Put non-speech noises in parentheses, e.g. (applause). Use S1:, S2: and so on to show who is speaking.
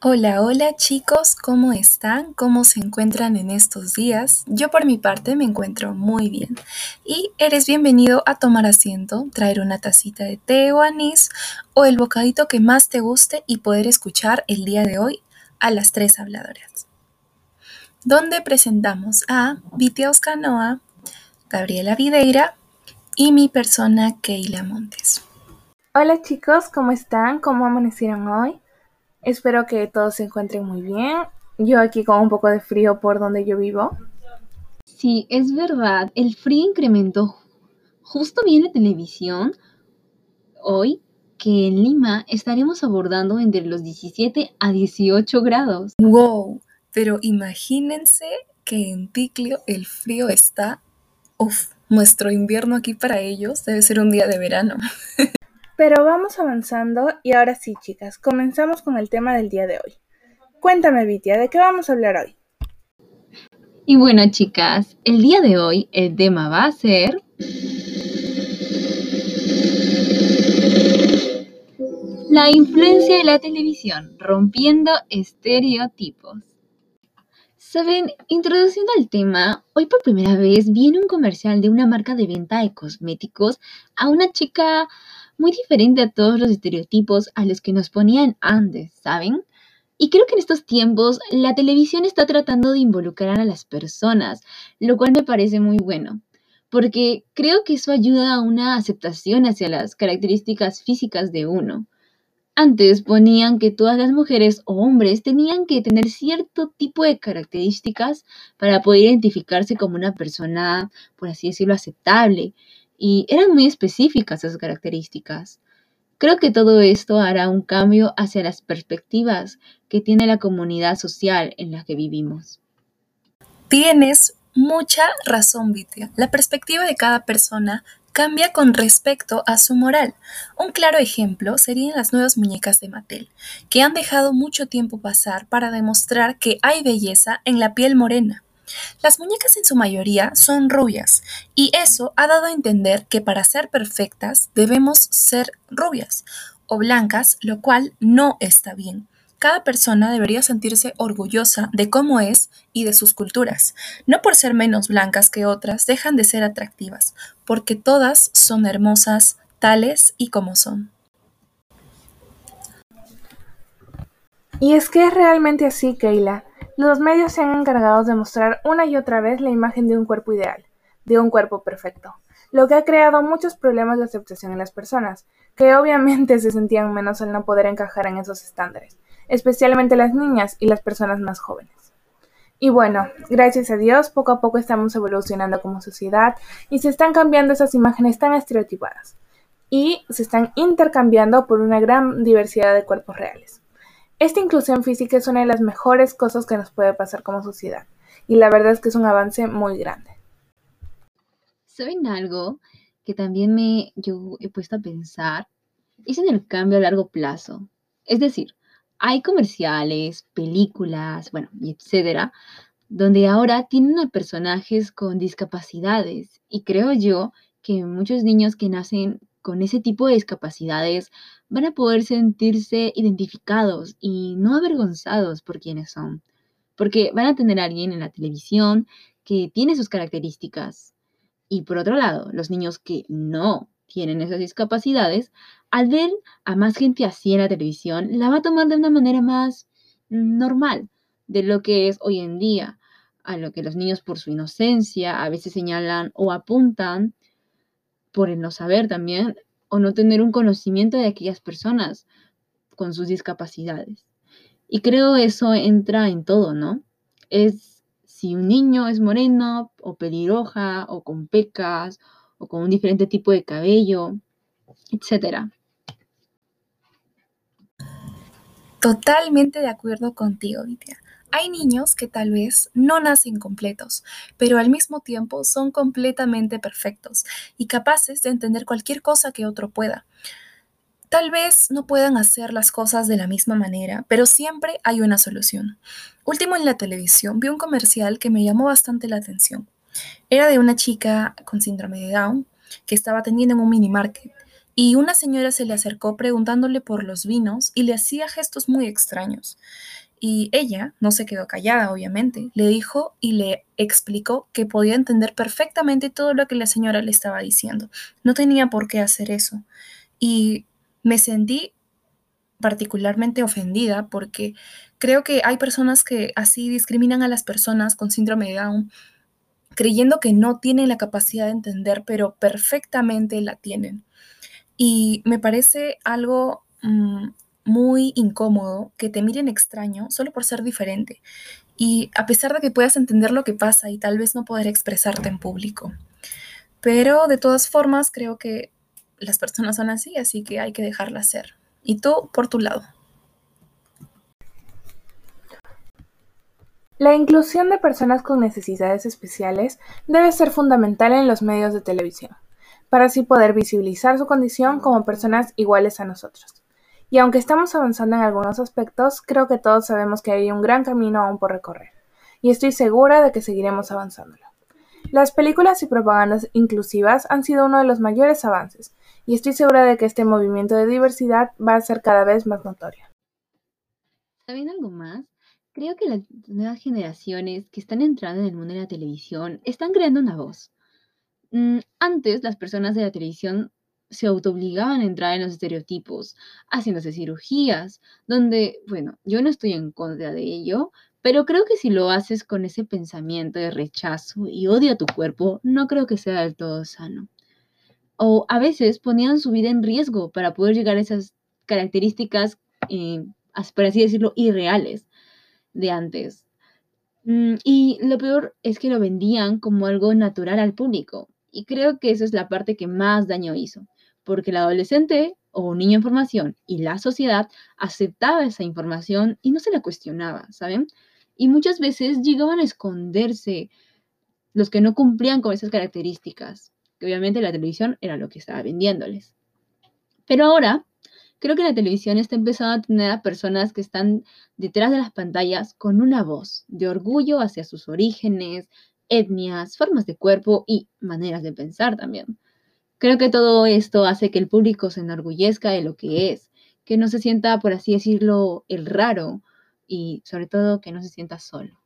S1: Hola, hola chicos, ¿cómo están? ¿Cómo se encuentran en estos días? Yo por mi parte me encuentro muy bien y eres bienvenido a tomar asiento, traer una tacita de té o anís o el bocadito que más te guste y poder escuchar el día de hoy a las tres habladoras. Donde presentamos a Vitia Oscanoa, Gabriela Videira y mi persona Keila Montes.
S2: Hola chicos, ¿cómo están? ¿Cómo amanecieron hoy? Espero que todos se encuentren muy bien. Yo aquí con un poco de frío por donde yo vivo.
S3: Sí, es verdad. El frío incrementó. Justo viene televisión hoy que en Lima estaremos abordando entre los 17 a 18 grados.
S1: ¡Wow! Pero imagínense que en Ticlio el frío está... Uf, nuestro invierno aquí para ellos debe ser un día de verano. (laughs)
S2: Pero vamos avanzando y ahora sí, chicas, comenzamos con el tema del día de hoy. Cuéntame, Vitia, ¿de qué vamos a hablar hoy?
S3: Y bueno, chicas, el día de hoy el tema va a ser... La influencia de la televisión, rompiendo estereotipos. Saben, introduciendo el tema, hoy por primera vez viene un comercial de una marca de venta de cosméticos a una chica muy diferente a todos los estereotipos a los que nos ponían antes, ¿saben? Y creo que en estos tiempos la televisión está tratando de involucrar a las personas, lo cual me parece muy bueno, porque creo que eso ayuda a una aceptación hacia las características físicas de uno. Antes ponían que todas las mujeres o hombres tenían que tener cierto tipo de características para poder identificarse como una persona, por así decirlo, aceptable y eran muy específicas esas características. Creo que todo esto hará un cambio hacia las perspectivas que tiene la comunidad social en la que vivimos.
S1: Tienes mucha razón, Vitia. La perspectiva de cada persona cambia con respecto a su moral. Un claro ejemplo serían las nuevas muñecas de Mattel, que han dejado mucho tiempo pasar para demostrar que hay belleza en la piel morena. Las muñecas en su mayoría son rubias, y eso ha dado a entender que para ser perfectas debemos ser rubias o blancas, lo cual no está bien. Cada persona debería sentirse orgullosa de cómo es y de sus culturas. No por ser menos blancas que otras dejan de ser atractivas, porque todas son hermosas tales y como son.
S2: Y es que es realmente así, Keila. Los medios se han encargado de mostrar una y otra vez la imagen de un cuerpo ideal, de un cuerpo perfecto, lo que ha creado muchos problemas de aceptación en las personas, que (laughs) obviamente se sentían menos al no poder encajar en esos estándares, especialmente las niñas y las personas más jóvenes. Y bueno, gracias a Dios, poco a poco estamos evolucionando como sociedad y se están cambiando esas imágenes tan estereotipadas y se están intercambiando por una gran diversidad de cuerpos reales. Esta inclusión física es una de las mejores cosas que nos puede pasar como sociedad y la verdad es que es un avance muy grande.
S3: ¿Saben algo que también me yo he puesto a pensar? Es en el cambio a largo plazo. Es decir, hay comerciales, películas, bueno, etcétera, donde ahora tienen a personajes con discapacidades y creo yo que muchos niños que nacen con ese tipo de discapacidades van a poder sentirse identificados y no avergonzados por quienes son, porque van a tener a alguien en la televisión que tiene sus características. Y por otro lado, los niños que no tienen esas discapacidades, al ver a más gente así en la televisión, la va a tomar de una manera más normal de lo que es hoy en día, a lo que los niños por su inocencia a veces señalan o apuntan por el no saber también o no tener un conocimiento de aquellas personas con sus discapacidades. Y creo eso entra en todo, ¿no? Es si un niño es moreno o pelirroja o con pecas o con un diferente tipo de cabello, etcétera.
S1: Totalmente de acuerdo contigo, Vitia. Hay niños que tal vez no nacen completos, pero al mismo tiempo son completamente perfectos y capaces de entender cualquier cosa que otro pueda. Tal vez no puedan hacer las cosas de la misma manera, pero siempre hay una solución. Último en la televisión vi un comercial que me llamó bastante la atención. Era de una chica con síndrome de Down que estaba atendiendo en un mini market y una señora se le acercó preguntándole por los vinos y le hacía gestos muy extraños. Y ella no se quedó callada, obviamente. Le dijo y le explicó que podía entender perfectamente todo lo que la señora le estaba diciendo. No tenía por qué hacer eso. Y me sentí particularmente ofendida porque creo que hay personas que así discriminan a las personas con síndrome de Down creyendo que no tienen la capacidad de entender, pero perfectamente la tienen. Y me parece algo mm, muy incómodo que te miren extraño solo por ser diferente. Y a pesar de que puedas entender lo que pasa y tal vez no poder expresarte en público. Pero de todas formas creo que las personas son así, así que hay que dejarlas ser. Y tú por tu lado.
S2: La inclusión de personas con necesidades especiales debe ser fundamental en los medios de televisión, para así poder visibilizar su condición como personas iguales a nosotros. Y aunque estamos avanzando en algunos aspectos, creo que todos sabemos que hay un gran camino aún por recorrer, y estoy segura de que seguiremos avanzándolo. Las películas y propagandas inclusivas han sido uno de los mayores avances, y estoy segura de que este movimiento de diversidad va a ser cada vez más notorio.
S3: ¿Saben algo más? Creo que las nuevas generaciones que están entrando en el mundo de la televisión están creando una voz. Mm, antes las personas de la televisión se autoobligaban a entrar en los estereotipos, haciéndose cirugías, donde, bueno, yo no estoy en contra de ello, pero creo que si lo haces con ese pensamiento de rechazo y odio a tu cuerpo, no creo que sea del todo sano. O a veces ponían su vida en riesgo para poder llegar a esas características, eh, por así decirlo, irreales de antes. Mm, y lo peor es que lo vendían como algo natural al público. Y creo que esa es la parte que más daño hizo, porque el adolescente o niño en formación y la sociedad aceptaba esa información y no se la cuestionaba, ¿saben? Y muchas veces llegaban a esconderse los que no cumplían con esas características, que obviamente la televisión era lo que estaba vendiéndoles. Pero ahora Creo que la televisión está empezando a tener a personas que están detrás de las pantallas con una voz de orgullo hacia sus orígenes, etnias, formas de cuerpo y maneras de pensar también. Creo que todo esto hace que el público se enorgullezca de lo que es, que no se sienta, por así decirlo, el raro y sobre todo que no se sienta solo.